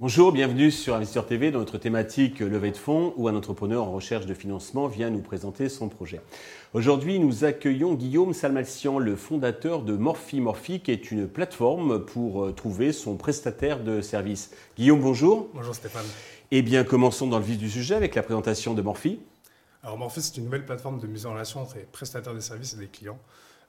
Bonjour, bienvenue sur Investisseur TV dans notre thématique levée de fonds où un entrepreneur en recherche de financement vient nous présenter son projet. Aujourd'hui, nous accueillons Guillaume Salmalcian, le fondateur de Morphy. Morphy qui est une plateforme pour euh, trouver son prestataire de service. Guillaume, bonjour. Bonjour Stéphane. Eh bien, commençons dans le vif du sujet avec la présentation de Morphy. Alors Morphy, c'est une nouvelle plateforme de mise en relation entre les prestataires de services et des clients.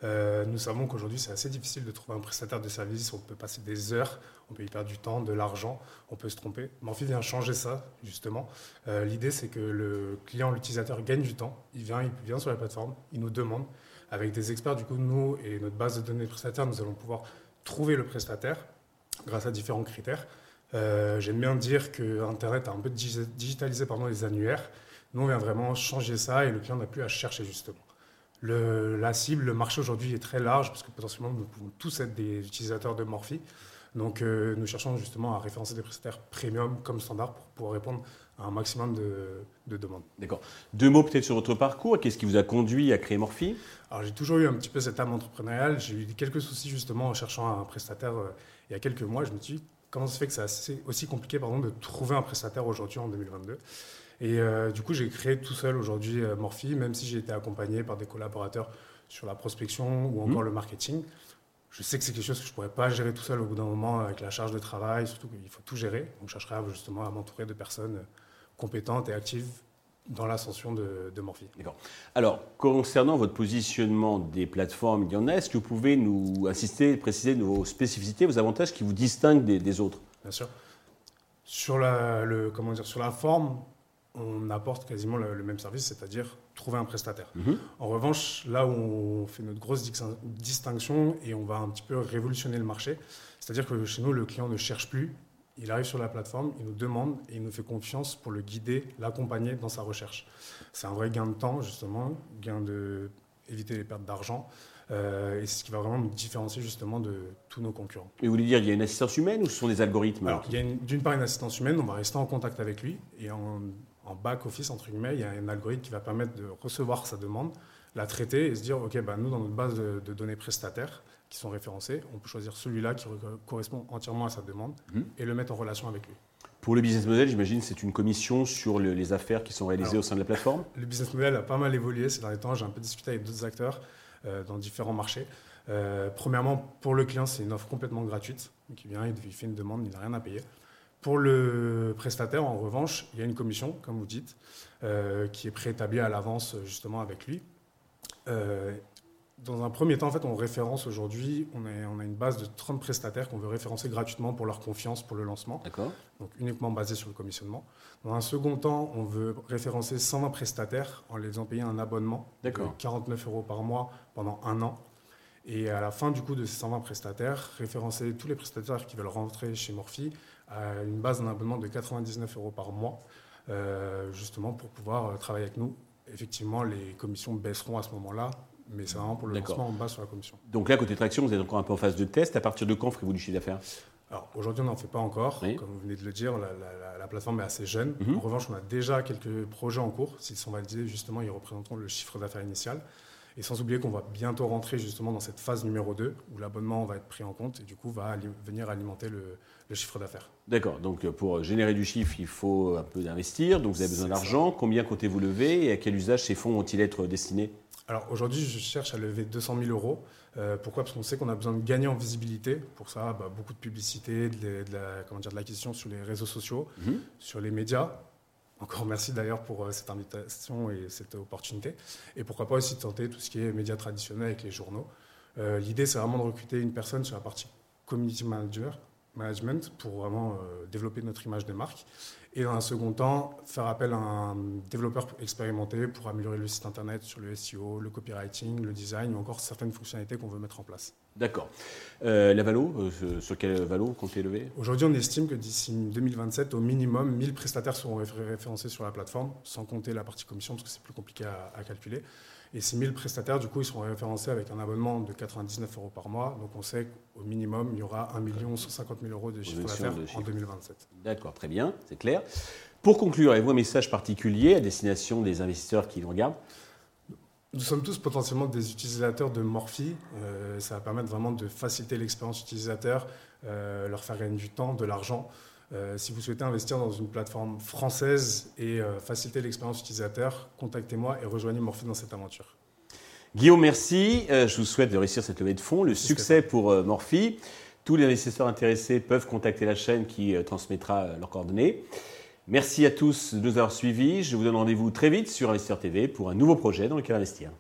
Euh, nous savons qu'aujourd'hui, c'est assez difficile de trouver un prestataire de service. On peut passer des heures, on peut y perdre du temps, de l'argent, on peut se tromper. Morphy vient changer ça, justement. Euh, l'idée, c'est que le client, l'utilisateur gagne du temps. Il vient, il vient sur la plateforme, il nous demande. Avec des experts, du coup, nous et notre base de données de prestataires, nous allons pouvoir trouver le prestataire grâce à différents critères. Euh, j'aime bien dire que Internet a un peu digitalisé pardon, les annuaires. Nous, on vient vraiment changer ça et le client n'a plus à chercher, justement la cible, le marché aujourd'hui est très large parce que potentiellement nous pouvons tous être des utilisateurs de Morphy. Donc euh, nous cherchons justement à référencer des prestataires premium comme standard pour pouvoir répondre à un maximum de, demandes. D'accord. Deux mots peut-être sur votre parcours. Qu'est-ce qui vous a conduit à créer Morphy Alors j'ai toujours eu un petit peu cette âme entrepreneuriale. J'ai eu quelques soucis justement en cherchant un prestataire euh, il y a quelques mois. Je me suis dit comment ça se fait que c'est aussi compliqué pardon, de trouver un prestataire aujourd'hui en 2022 et euh, du coup, j'ai créé tout seul aujourd'hui euh, Morphy, même si j'ai été accompagné par des collaborateurs sur la prospection ou encore mhm. le marketing. Je sais que c'est quelque chose que je ne pourrais pas gérer tout seul au bout d'un moment avec la charge de travail, surtout qu'il faut tout gérer. Donc, je chercherai justement à m'entourer de personnes compétentes et actives dans l'ascension de, de Morphy. D'accord. Alors, concernant votre positionnement des plateformes, il y en a. Est-ce que vous pouvez nous insister, préciser vos spécificités, vos avantages qui vous distinguent des, autres? Bien sûr. Sur la, le, comment dire, sur la forme, on apporte quasiment le, même service, c'est-à-dire trouver un prestataire. Mhm. En revanche, là où on fait notre grosse distinction et on va un petit peu révolutionner le marché, c'est-à-dire que chez nous, le client ne cherche plus, il arrive sur la plateforme, il nous demande et il nous fait confiance pour le guider, l'accompagner dans sa recherche. C'est un vrai gain de temps, justement, gain de éviter les pertes d'argent. Euh, et c'est ce qui va vraiment nous différencier justement de tous nos concurrents. Et vous voulez dire, il y a une assistance humaine ou ce sont des algorithmes Alors, il y a d'une part une assistance humaine, on va rester en contact avec lui et en, en back-office, entre guillemets, il y a un algorithme qui va permettre de recevoir sa demande, la traiter et se dire, OK, bah, nous, dans notre base de, données prestataires qui sont référencés, on peut choisir celui-là qui correspond entièrement à sa demande mhm. et le mettre en relation avec lui. Pour le business model, j'imagine c'est une commission sur les affaires qui sont réalisées au sein de la plateforme? Le business model a pas mal évolué ces derniers temps. J'ai un peu discuté avec d'autres acteurs euh, dans différents marchés. Euh, premièrement, pour le client, c'est une offre complètement gratuite. Donc, il vient, il fait une demande, il n'a rien à payer. Pour le prestataire, en revanche, il y a une commission, comme vous dites, euh, qui est préétablie à l'avance justement avec lui. Euh, dans un premier temps, en fait, on référence aujourd'hui, on, on, a une base de 30 prestataires qu'on veut référencer gratuitement pour leur confiance pour le lancement. D'accord. Donc uniquement basé sur le commissionnement. Dans un second temps, on veut référencer 120 prestataires en les faisant payer un abonnement de 49 euros par mois pendant un an. Et à la fin du coup de ces 120 prestataires, référencer tous les prestataires qui veulent rentrer chez Morphy à une base d'un abonnement de 99 euros par mois, euh, justement pour pouvoir euh, travailler avec nous. Effectivement, les commissions baisseront à ce moment-là, mais c'est vraiment pour le lancement, on base sur la commission. Donc là, côté traction, vous êtes encore un peu en phase de test. À partir de quand ferez-vous du chiffre d'affaires? Alors aujourd'hui, on n'en fait pas encore. Comme vous venez de le dire, la, plateforme est assez jeune. Mhm. En revanche, on a déjà quelques projets en cours. S'ils sont validés, justement, ils représenteront le chiffre d'affaires initial. Et sans oublier qu'on va bientôt rentrer justement dans cette phase numéro 2 où l'abonnement va être pris en compte et du coup va venir alimenter le, chiffre d'affaires. D'accord, donc euh, pour générer du chiffre, il faut un peu d'investir, donc vous avez besoin d'argent. Combien comptez-vous lever et à quel usage ces fonds vont-ils être destinés? Alors aujourd'hui, je cherche à lever 200 000 euros. Euh, pourquoi? Parce qu'on sait qu'on a besoin de gagner en visibilité. Pour ça, bah, beaucoup de publicité, de, de l'acquisition sur les réseaux sociaux, mhm. sur les médias. Encore merci d'ailleurs pour euh, cette invitation et cette opportunité. Et pourquoi pas aussi tenter tout ce qui est médias traditionnels avec les journaux. Euh, l'idée, c'est vraiment de recruter une personne sur la partie community manager, management pour vraiment euh, développer notre image de marque. Et dans un second temps, faire appel à un développeur expérimenté pour améliorer le site internet sur le SEO, le copywriting, le design ou encore certaines fonctionnalités qu'on veut mettre en place. D'accord. Euh, la Valo, euh, sur quelle Valo comptez lever Aujourd'hui, on estime que d'ici 2027, au minimum, 1000 prestataires seront référencés sur la plateforme, sans compter la partie commission, parce que c'est plus compliqué à calculer. Et ces 1000 prestataires, du coup, ils seront référencés avec un abonnement de 99 euros par mois. Donc on sait qu'au minimum, il y aura 1 150 000 euros de chiffre d'affaires en 2027. D'accord, très bien, c'est clair. Pour conclure, avez-vous un message particulier à destination des investisseurs qui nous regardent? Nous sommes tous potentiellement des utilisateurs de Morphy. Euh, ça va permettre vraiment de faciliter l'expérience utilisateur, euh, leur faire gagner du temps, de l'argent. Euh, si vous souhaitez investir dans une plateforme française et faciliter l'expérience utilisateur, contactez-moi et rejoignez Morphy dans cette aventure. Guillaume, merci. je vous souhaite de réussir cette levée de fonds, le succès pour Morphy. Tous les investisseurs intéressés peuvent contacter la chaîne qui transmettra leurs coordonnées. Merci à tous de nous avoir suivis. Je vous donne rendez-vous très vite sur Investir TV pour un nouveau projet dans lequel investir.